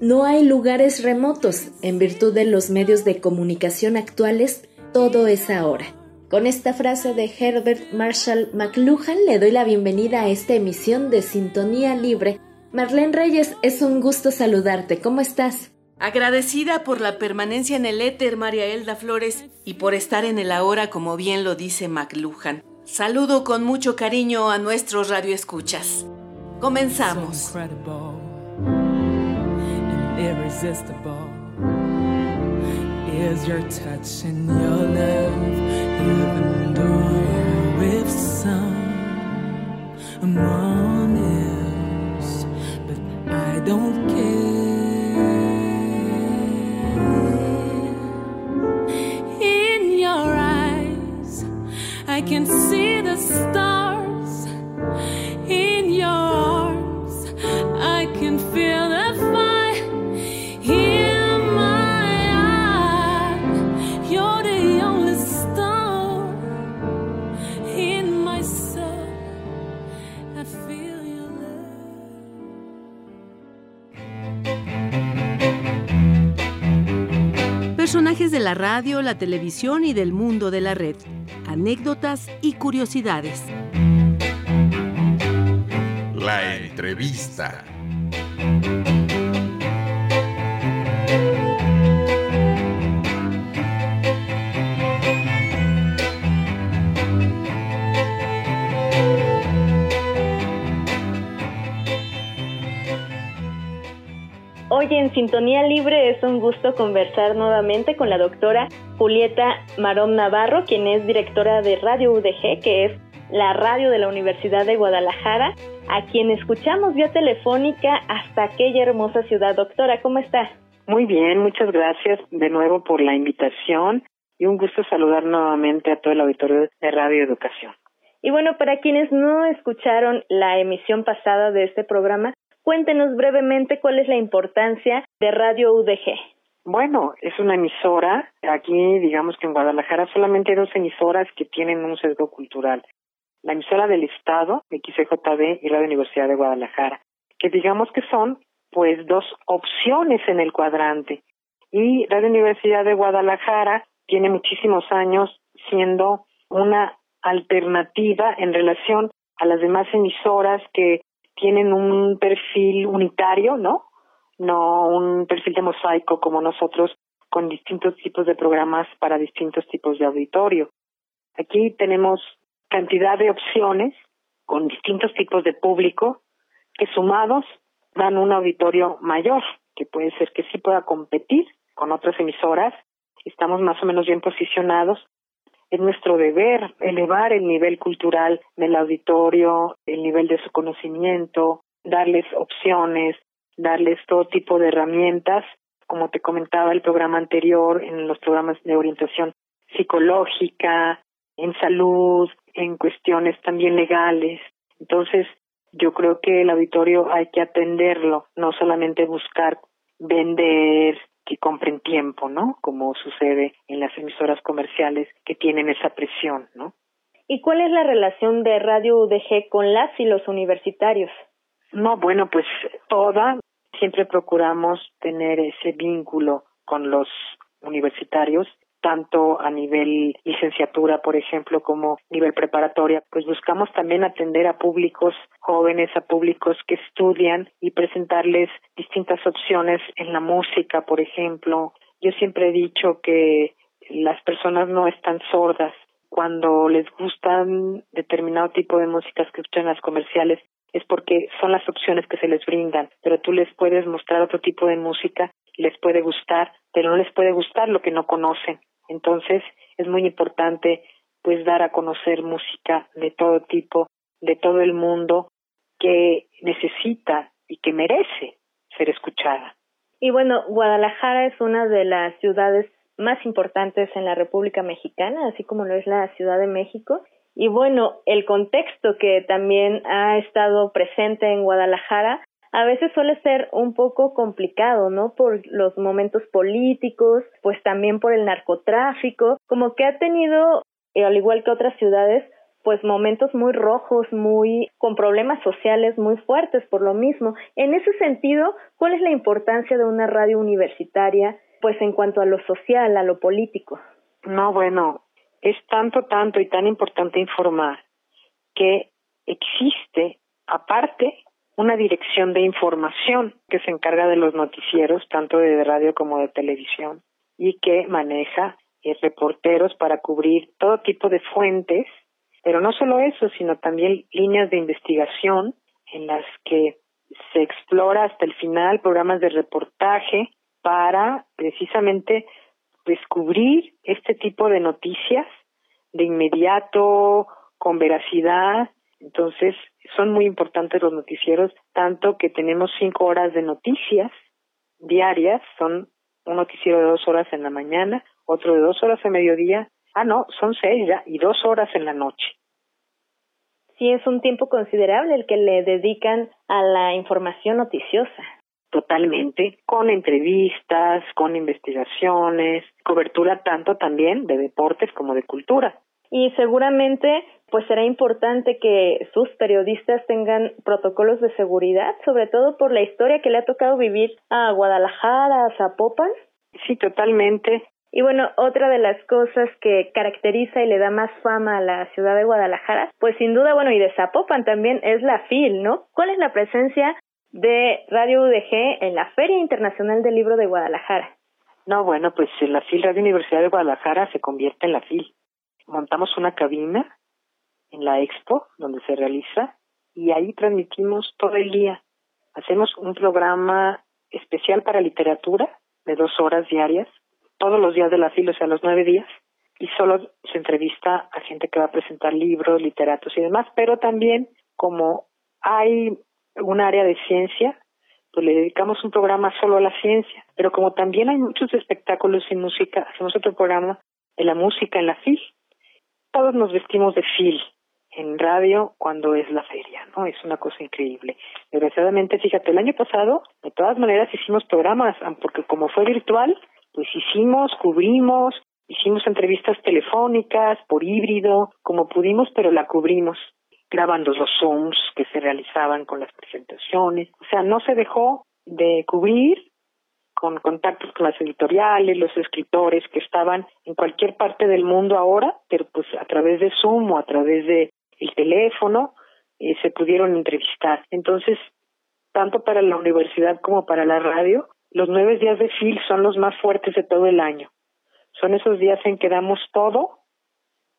No hay lugares remotos. En virtud de los medios de comunicación actuales, todo es ahora. Con esta frase de Herbert Marshall McLuhan le doy la bienvenida a esta emisión de Sintonía Libre. Marlene Reyes, es un gusto saludarte. ¿Cómo estás? Agradecida por la permanencia en el éter, María Elda Flores, y por estar en el ahora, como bien lo dice McLuhan. Saludo con mucho cariño a nuestros radioescuchas. Comenzamos. irresistible is your touch and your love, la televisión y del mundo de la red. Anécdotas y curiosidades. La entrevista. Hoy en Sintonía Libre es un gusto conversar nuevamente con la doctora Julieta Marón Navarro, quien es directora de Radio UDG, que es la radio de la Universidad de Guadalajara, a quien escuchamos vía telefónica hasta aquella hermosa ciudad. Doctora, ¿cómo está? Muy bien, muchas gracias de nuevo por la invitación y un gusto saludar nuevamente a todo el auditorio de Radio Educación. Y bueno, para quienes no escucharon la emisión pasada de este programa, Cuéntenos brevemente cuál es la importancia de Radio UDG. Bueno, es una emisora. Aquí, digamos que en Guadalajara solamente hay dos emisoras que tienen un sesgo cultural. La emisora del Estado, XCJB, y la Universidad de Guadalajara, que digamos que son, pues, dos opciones en el cuadrante. Y Radio Universidad de Guadalajara tiene muchísimos años siendo una alternativa en relación a las demás emisoras que tienen un perfil unitario, ¿no? No un perfil de mosaico como nosotros con distintos tipos de programas para distintos tipos de auditorio. Aquí tenemos cantidad de opciones con distintos tipos de público que sumados dan un auditorio mayor, que puede ser que sí pueda competir con otras emisoras. Estamos más o menos bien posicionados es nuestro deber elevar el nivel cultural del auditorio, el nivel de su conocimiento, darles opciones, darles todo tipo de herramientas, como te comentaba el programa anterior, en los programas de orientación psicológica, en salud, en cuestiones también legales. Entonces, yo creo que el auditorio hay que atenderlo, no solamente buscar vender, que compren tiempo, ¿no? Como sucede en las emisoras comerciales que tienen esa presión, ¿no? ¿Y cuál es la relación de Radio UDG con las y los universitarios? No, bueno, pues toda. Siempre procuramos tener ese vínculo con los universitarios tanto a nivel licenciatura, por ejemplo, como nivel preparatoria, pues buscamos también atender a públicos jóvenes, a públicos que estudian y presentarles distintas opciones en la música, por ejemplo. Yo siempre he dicho que las personas no están sordas. Cuando les gustan determinado tipo de músicas que escuchan las comerciales, es porque son las opciones que se les brindan, pero tú les puedes mostrar otro tipo de música, les puede gustar, pero no les puede gustar lo que no conocen. Entonces, es muy importante pues dar a conocer música de todo tipo, de todo el mundo que necesita y que merece ser escuchada. Y bueno, Guadalajara es una de las ciudades más importantes en la República Mexicana, así como lo es la Ciudad de México. Y bueno, el contexto que también ha estado presente en Guadalajara a veces suele ser un poco complicado, ¿no? Por los momentos políticos, pues también por el narcotráfico, como que ha tenido, eh, al igual que otras ciudades, pues momentos muy rojos, muy con problemas sociales muy fuertes por lo mismo. En ese sentido, ¿cuál es la importancia de una radio universitaria pues en cuanto a lo social, a lo político? No, bueno, es tanto, tanto y tan importante informar que existe aparte una dirección de información que se encarga de los noticieros, tanto de radio como de televisión, y que maneja eh, reporteros para cubrir todo tipo de fuentes, pero no solo eso, sino también líneas de investigación en las que se explora hasta el final programas de reportaje para precisamente descubrir este tipo de noticias de inmediato, con veracidad. Entonces, son muy importantes los noticieros, tanto que tenemos cinco horas de noticias diarias, son un noticiero de dos horas en la mañana, otro de dos horas a mediodía, ah no, son seis ya, y dos horas en la noche. Sí, es un tiempo considerable el que le dedican a la información noticiosa. Totalmente, con entrevistas, con investigaciones, cobertura tanto también de deportes como de cultura y seguramente pues será importante que sus periodistas tengan protocolos de seguridad, sobre todo por la historia que le ha tocado vivir a Guadalajara, a Zapopan. Sí, totalmente. Y bueno, otra de las cosas que caracteriza y le da más fama a la ciudad de Guadalajara, pues sin duda, bueno, y de Zapopan también es la FIL, ¿no? ¿Cuál es la presencia de Radio UDG en la Feria Internacional del Libro de Guadalajara? No, bueno, pues la FIL Radio Universidad de Guadalajara se convierte en la FIL montamos una cabina en la expo donde se realiza y ahí transmitimos todo el día. Hacemos un programa especial para literatura de dos horas diarias, todos los días de la fila, o sea, los nueve días, y solo se entrevista a gente que va a presentar libros, literatos y demás, pero también como hay un área de ciencia, pues le dedicamos un programa solo a la ciencia, pero como también hay muchos espectáculos y música, hacemos otro programa de la música en la FIL, todos nos vestimos de fil en radio cuando es la feria, ¿no? Es una cosa increíble. Desgraciadamente, fíjate, el año pasado, de todas maneras, hicimos programas, porque como fue virtual, pues hicimos, cubrimos, hicimos entrevistas telefónicas, por híbrido, como pudimos, pero la cubrimos, grabando los Zooms que se realizaban con las presentaciones. O sea, no se dejó de cubrir con contactos con las editoriales, los escritores que estaban en cualquier parte del mundo ahora, pero pues a través de Zoom o a través de el teléfono eh, se pudieron entrevistar. Entonces, tanto para la universidad como para la radio, los nueve días de FIL son los más fuertes de todo el año. Son esos días en que damos todo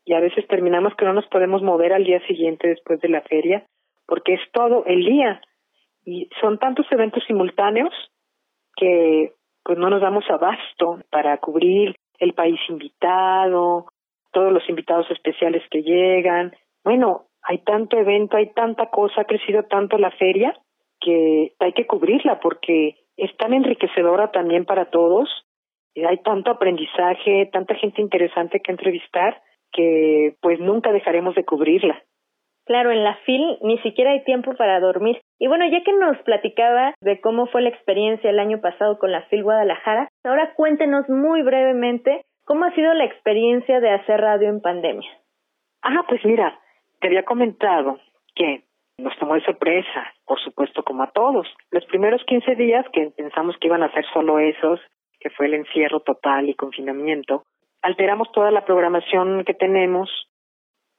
y a veces terminamos que no nos podemos mover al día siguiente después de la feria, porque es todo el día. Y son tantos eventos simultáneos que pues no nos damos abasto para cubrir el país invitado, todos los invitados especiales que llegan. Bueno, hay tanto evento, hay tanta cosa, ha crecido tanto la feria que hay que cubrirla porque es tan enriquecedora también para todos. Hay tanto aprendizaje, tanta gente interesante que entrevistar que pues nunca dejaremos de cubrirla. Claro, en la FIL ni siquiera hay tiempo para dormir. Y bueno, ya que nos platicaba de cómo fue la experiencia el año pasado con la FIL Guadalajara, ahora cuéntenos muy brevemente cómo ha sido la experiencia de hacer radio en pandemia. Ah, pues mira, te había comentado que nos tomó de sorpresa, por supuesto, como a todos. Los primeros 15 días que pensamos que iban a ser solo esos, que fue el encierro total y confinamiento, alteramos toda la programación que tenemos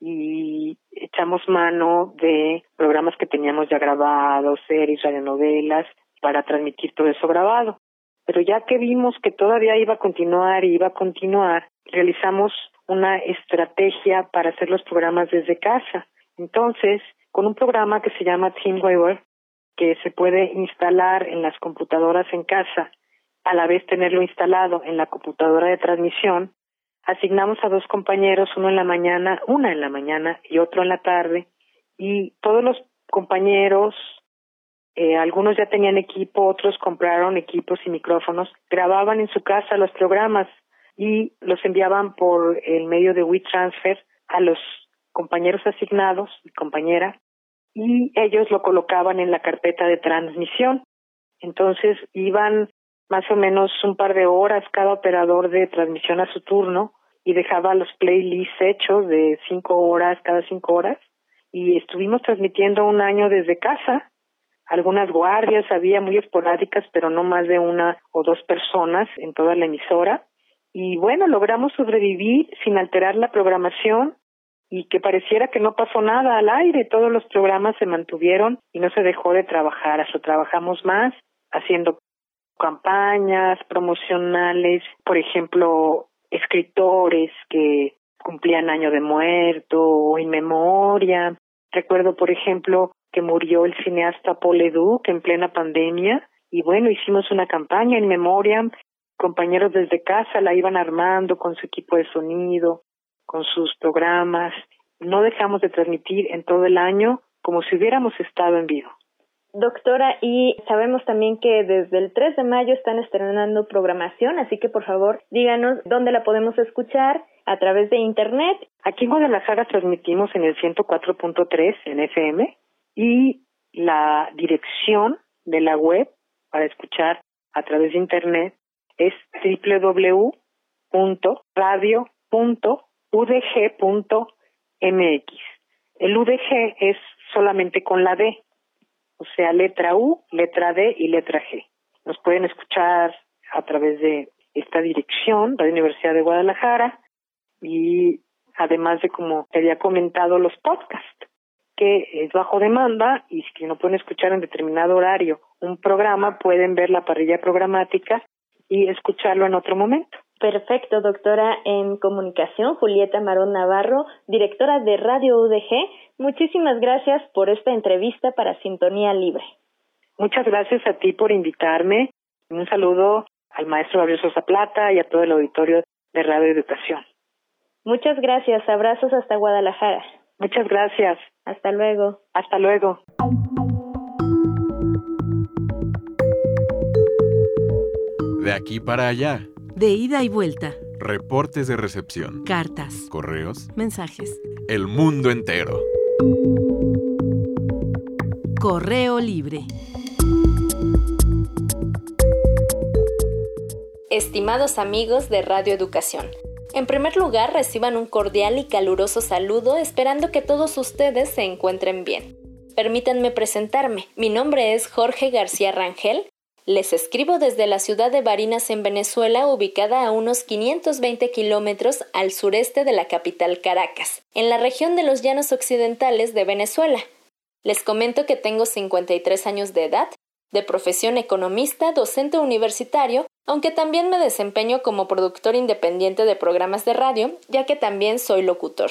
y echamos mano de programas que teníamos ya grabados, series, radionovelas, para transmitir todo eso grabado. Pero ya que vimos que todavía iba a continuar y iba a continuar, realizamos una estrategia para hacer los programas desde casa. Entonces, con un programa que se llama TeamWeaver, que se puede instalar en las computadoras en casa, a la vez tenerlo instalado en la computadora de transmisión, asignamos a dos compañeros, uno en la mañana, una en la mañana y otro en la tarde, y todos los compañeros, eh, algunos ya tenían equipo, otros compraron equipos y micrófonos, grababan en su casa los programas y los enviaban por el medio de WeTransfer a los compañeros asignados y compañera y ellos lo colocaban en la carpeta de transmisión. Entonces iban más o menos un par de horas cada operador de transmisión a su turno y dejaba los playlists hechos de cinco horas cada cinco horas y estuvimos transmitiendo un año desde casa. Algunas guardias había muy esporádicas, pero no más de una o dos personas en toda la emisora. Y bueno, logramos sobrevivir sin alterar la programación y que pareciera que no pasó nada al aire. Todos los programas se mantuvieron y no se dejó de trabajar. Hasta trabajamos más haciendo campañas promocionales, por ejemplo, escritores que cumplían año de muerto o en memoria. Recuerdo, por ejemplo, que murió el cineasta Paul Leduc en plena pandemia y bueno, hicimos una campaña en memoria. Compañeros desde casa la iban armando con su equipo de sonido, con sus programas. No dejamos de transmitir en todo el año como si hubiéramos estado en vivo. Doctora, y sabemos también que desde el 3 de mayo están estrenando programación, así que por favor díganos dónde la podemos escuchar a través de Internet. Aquí en Guadalajara transmitimos en el 104.3 en FM y la dirección de la web para escuchar a través de Internet es www.radio.udg.mx. El UDG es solamente con la D, o sea, letra U, letra D y letra G. Nos pueden escuchar a través de esta dirección, Radio Universidad de Guadalajara, y además de, como te había comentado, los podcasts, que es bajo demanda y si no pueden escuchar en determinado horario un programa, pueden ver la parrilla programática y escucharlo en otro momento. Perfecto, doctora en comunicación, Julieta Marón Navarro, directora de Radio UDG. Muchísimas gracias por esta entrevista para Sintonía Libre. Muchas gracias a ti por invitarme. Un saludo al maestro Gabriel Sosa Plata y a todo el auditorio de Radio Educación. Muchas gracias. Abrazos hasta Guadalajara. Muchas gracias. Hasta luego. Hasta luego. De aquí para allá de ida y vuelta. Reportes de recepción. Cartas. Correos. Mensajes. El mundo entero. Correo libre. Estimados amigos de Radio Educación, en primer lugar reciban un cordial y caluroso saludo esperando que todos ustedes se encuentren bien. Permítanme presentarme. Mi nombre es Jorge García Rangel les escribo desde la ciudad de Barinas en Venezuela, ubicada a unos 520 kilómetros al sureste de la capital Caracas, en la región de los llanos occidentales de Venezuela. Les comento que tengo 53 años de edad, de profesión economista, docente universitario, aunque también me desempeño como productor independiente de programas de radio, ya que también soy locutor.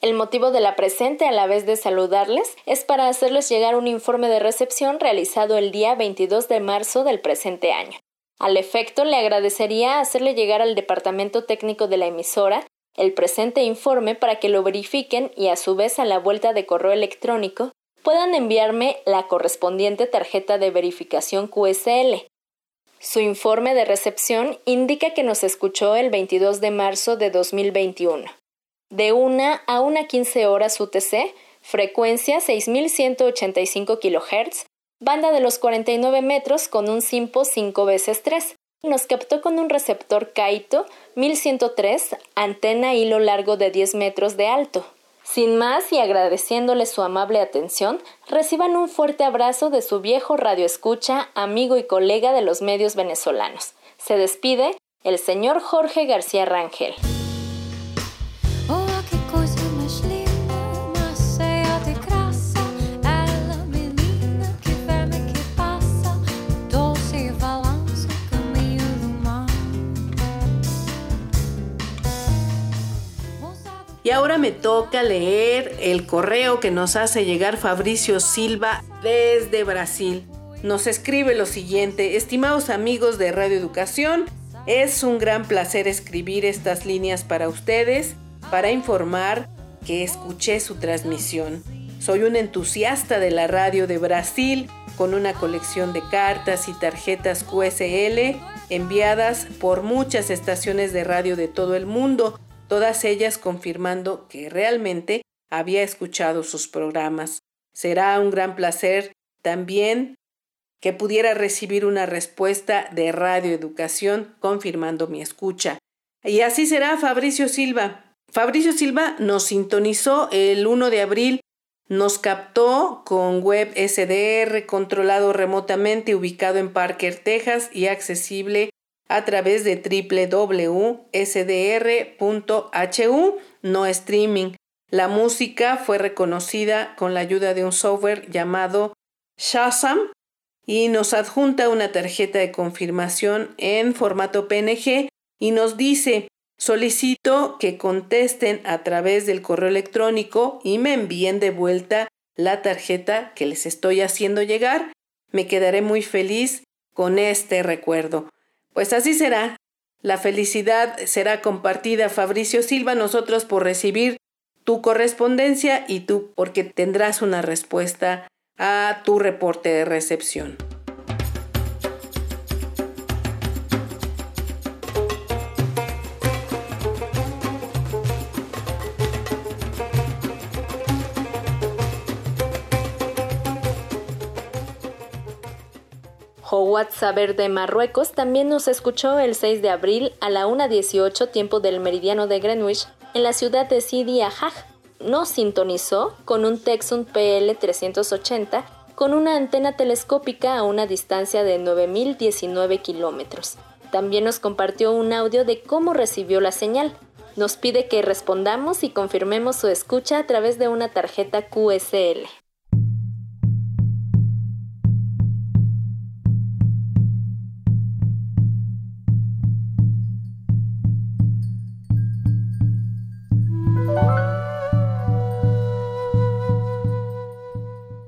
El motivo de la presente, a la vez de saludarles, es para hacerles llegar un informe de recepción realizado el día 22 de marzo del presente año. Al efecto, le agradecería hacerle llegar al departamento técnico de la emisora el presente informe para que lo verifiquen y a su vez a la vuelta de correo electrónico puedan enviarme la correspondiente tarjeta de verificación QSL. Su informe de recepción indica que nos escuchó el 22 de marzo de 2021 de 1 a 1.15 horas UTC, frecuencia 6185 kHz, banda de los 49 metros con un SIMPO 5 veces 3. Nos captó con un receptor Kaito 1103, antena hilo largo de 10 metros de alto. Sin más y agradeciéndole su amable atención, reciban un fuerte abrazo de su viejo radioescucha, amigo y colega de los medios venezolanos. Se despide el señor Jorge García Rangel. Y ahora me toca leer el correo que nos hace llegar Fabricio Silva desde Brasil. Nos escribe lo siguiente, estimados amigos de Radio Educación, es un gran placer escribir estas líneas para ustedes, para informar que escuché su transmisión. Soy un entusiasta de la radio de Brasil con una colección de cartas y tarjetas QSL enviadas por muchas estaciones de radio de todo el mundo, todas ellas confirmando que realmente había escuchado sus programas. Será un gran placer también que pudiera recibir una respuesta de Radio Educación confirmando mi escucha. Y así será Fabricio Silva. Fabricio Silva nos sintonizó el 1 de abril, nos captó con web SDR controlado remotamente ubicado en Parker, Texas y accesible a través de www.sdr.hu, no streaming. La música fue reconocida con la ayuda de un software llamado Shazam y nos adjunta una tarjeta de confirmación en formato PNG y nos dice solicito que contesten a través del correo electrónico y me envíen de vuelta la tarjeta que les estoy haciendo llegar. Me quedaré muy feliz con este recuerdo. Pues así será. La felicidad será compartida, Fabricio Silva, nosotros por recibir tu correspondencia y tú porque tendrás una respuesta a tu reporte de recepción. Howard Saber de Marruecos también nos escuchó el 6 de abril a la 1.18 tiempo del meridiano de Greenwich en la ciudad de Sidi Ahaj, nos sintonizó con un Texun PL380 con una antena telescópica a una distancia de 9.019 kilómetros. También nos compartió un audio de cómo recibió la señal. Nos pide que respondamos y confirmemos su escucha a través de una tarjeta QSL.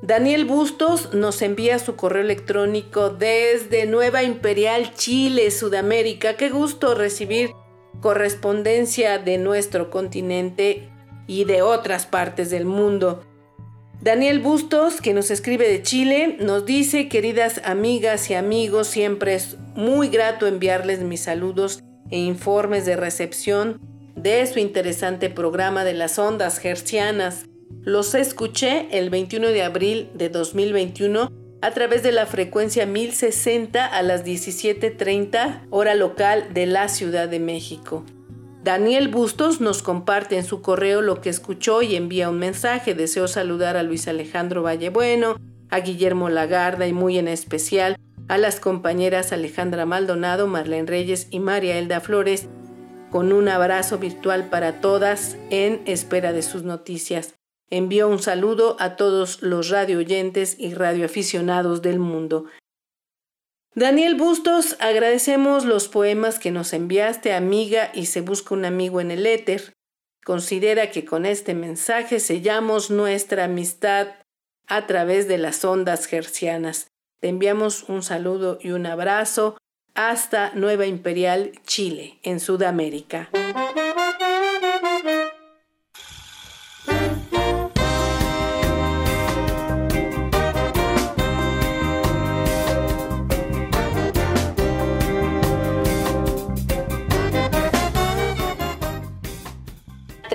Daniel Bustos nos envía su correo electrónico desde Nueva Imperial, Chile, Sudamérica. Qué gusto recibir correspondencia de nuestro continente y de otras partes del mundo. Daniel Bustos, que nos escribe de Chile, nos dice, queridas amigas y amigos, siempre es muy grato enviarles mis saludos e informes de recepción de su interesante programa de las ondas hercianas. Los escuché el 21 de abril de 2021 a través de la frecuencia 1060 a las 17.30 hora local de la Ciudad de México. Daniel Bustos nos comparte en su correo lo que escuchó y envía un mensaje. Deseo saludar a Luis Alejandro Vallebueno, a Guillermo Lagarda y muy en especial a las compañeras Alejandra Maldonado, Marlene Reyes y María Elda Flores, con un abrazo virtual para todas en espera de sus noticias envió un saludo a todos los radio oyentes y radioaficionados del mundo. Daniel Bustos, agradecemos los poemas que nos enviaste, amiga, y se busca un amigo en el éter. Considera que con este mensaje sellamos nuestra amistad a través de las ondas hercianas. Te enviamos un saludo y un abrazo hasta Nueva Imperial, Chile, en Sudamérica.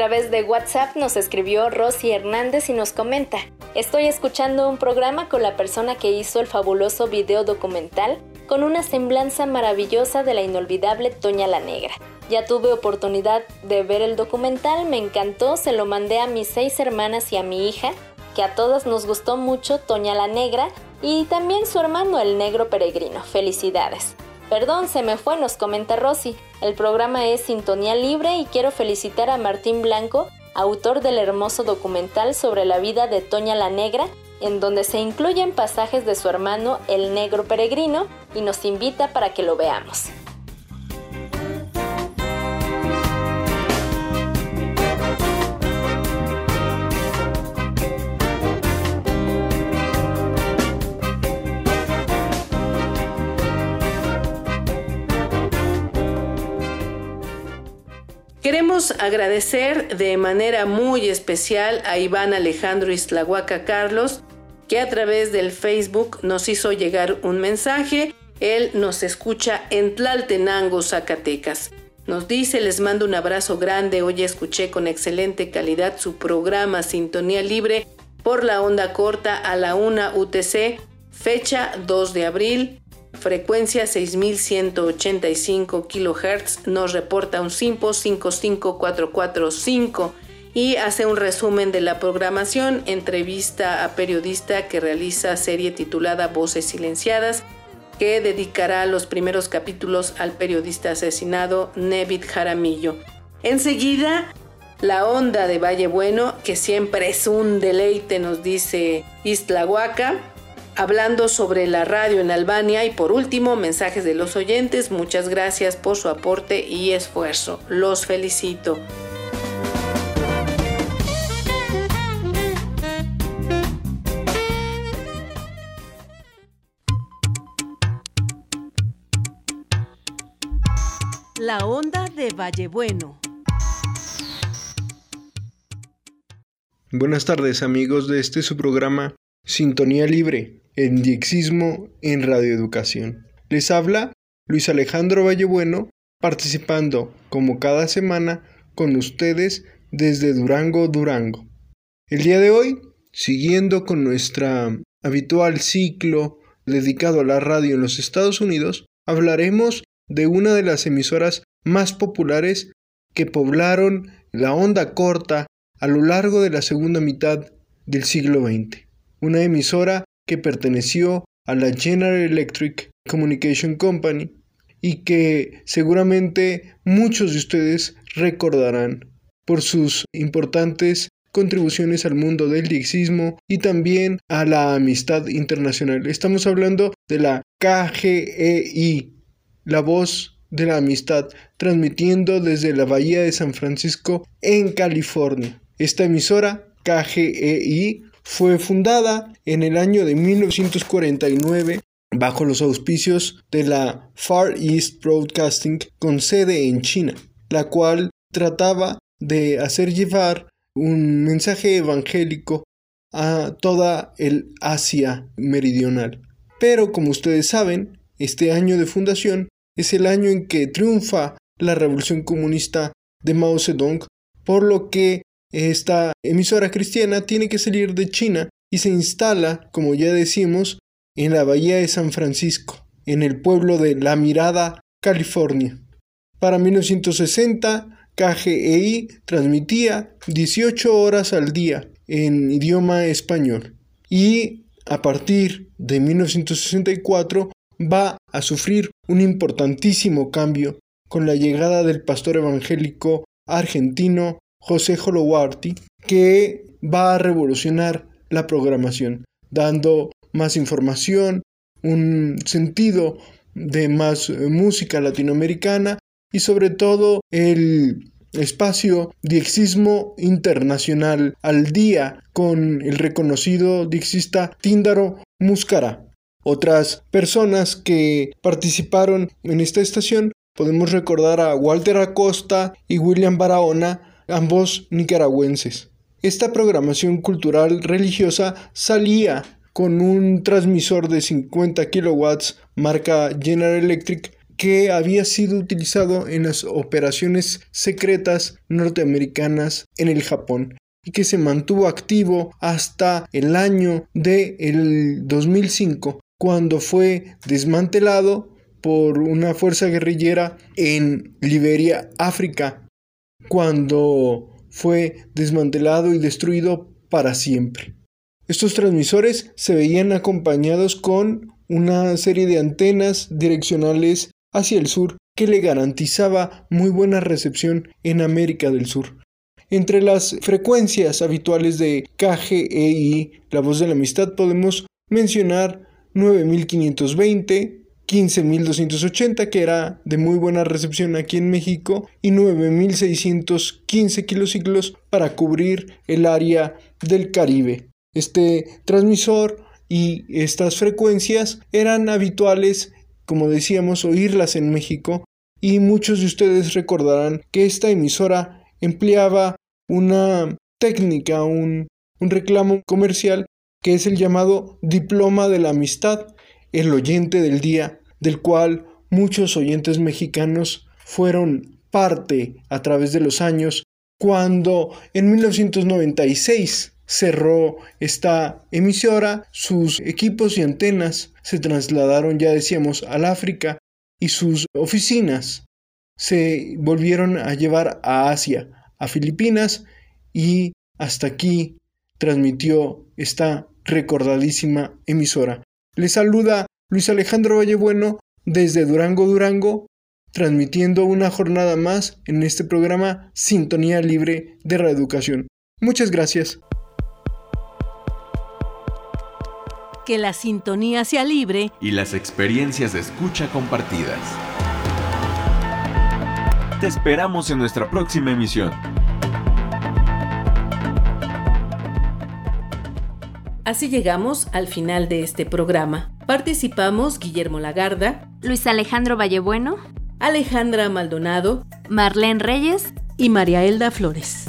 Través de WhatsApp nos escribió Rosy Hernández y nos comenta, estoy escuchando un programa con la persona que hizo el fabuloso video documental con una semblanza maravillosa de la inolvidable Toña la Negra. Ya tuve oportunidad de ver el documental, me encantó, se lo mandé a mis seis hermanas y a mi hija, que a todas nos gustó mucho Toña la Negra y también su hermano el Negro Peregrino. Felicidades. Perdón, se me fue, nos comenta Rosy. El programa es Sintonía Libre y quiero felicitar a Martín Blanco, autor del hermoso documental sobre la vida de Toña la Negra, en donde se incluyen pasajes de su hermano el Negro Peregrino y nos invita para que lo veamos. Queremos agradecer de manera muy especial a Iván Alejandro Islahuaca Carlos, que a través del Facebook nos hizo llegar un mensaje. Él nos escucha en Tlaltenango, Zacatecas. Nos dice, les mando un abrazo grande, hoy escuché con excelente calidad su programa Sintonía Libre por la onda corta a la 1 UTC, fecha 2 de abril, frecuencia 6185 kHz, nos reporta un SIMPO 55445 y hace un resumen de la programación, entrevista a periodista que realiza serie titulada Voces Silenciadas, que dedicará los primeros capítulos al periodista asesinado Nevid Jaramillo. Enseguida, la onda de Valle Bueno, que siempre es un deleite, nos dice Istlahuaca, hablando sobre la radio en Albania y por último, mensajes de los oyentes. Muchas gracias por su aporte y esfuerzo. Los felicito. La onda de Vallebueno. Buenas tardes amigos de este su programa Sintonía Libre, en Diexismo en Radioeducación. Les habla Luis Alejandro Vallebueno, participando como cada semana con ustedes desde Durango, Durango. El día de hoy, siguiendo con nuestra habitual ciclo dedicado a la radio en los Estados Unidos, hablaremos de una de las emisoras más populares que poblaron la onda corta a lo largo de la segunda mitad del siglo XX. Una emisora que perteneció a la General Electric Communication Company y que seguramente muchos de ustedes recordarán por sus importantes contribuciones al mundo del diexismo y también a la amistad internacional. Estamos hablando de la KGEI, la voz de la amistad, transmitiendo desde la Bahía de San Francisco en California. Esta emisora, KGEI, fue fundada en el año de 1949 bajo los auspicios de la Far East Broadcasting con sede en China, la cual trataba de hacer llevar un mensaje evangélico a toda el Asia meridional. Pero como ustedes saben, este año de fundación es el año en que triunfa la revolución comunista de Mao Zedong, por lo que esta emisora cristiana tiene que salir de China y se instala, como ya decimos, en la bahía de San Francisco, en el pueblo de La Mirada, California. Para 1960, KGEI transmitía 18 horas al día en idioma español y a partir de 1964 va a sufrir un importantísimo cambio con la llegada del pastor evangélico argentino José Holowarty, que va a revolucionar la programación, dando más información, un sentido de más música latinoamericana y sobre todo el espacio Diexismo Internacional al día con el reconocido dixista Tíndaro Muscara. Otras personas que participaron en esta estación podemos recordar a Walter Acosta y William Barahona, ambos nicaragüenses. Esta programación cultural religiosa salía con un transmisor de 50 kilowatts marca General Electric que había sido utilizado en las operaciones secretas norteamericanas en el Japón y que se mantuvo activo hasta el año de el 2005 cuando fue desmantelado por una fuerza guerrillera en Liberia, África, cuando fue desmantelado y destruido para siempre. Estos transmisores se veían acompañados con una serie de antenas direccionales hacia el sur que le garantizaba muy buena recepción en América del Sur. Entre las frecuencias habituales de KGEI, la voz de la amistad, podemos mencionar 9520, 15280 que era de muy buena recepción aquí en México y 9615 kilociclos para cubrir el área del Caribe. Este transmisor y estas frecuencias eran habituales, como decíamos, oírlas en México y muchos de ustedes recordarán que esta emisora empleaba una técnica, un, un reclamo comercial que es el llamado diploma de la amistad, el oyente del día, del cual muchos oyentes mexicanos fueron parte a través de los años, cuando en 1996 cerró esta emisora, sus equipos y antenas se trasladaron, ya decíamos, al África y sus oficinas se volvieron a llevar a Asia, a Filipinas y hasta aquí transmitió esta recordadísima emisora. Le saluda Luis Alejandro Vallebueno desde Durango, Durango, transmitiendo una jornada más en este programa Sintonía Libre de Reeducación. Muchas gracias. Que la sintonía sea libre y las experiencias de escucha compartidas. Te esperamos en nuestra próxima emisión. Así llegamos al final de este programa. Participamos Guillermo Lagarda, Luis Alejandro Vallebueno, Alejandra Maldonado, Marlene Reyes y María Elda Flores.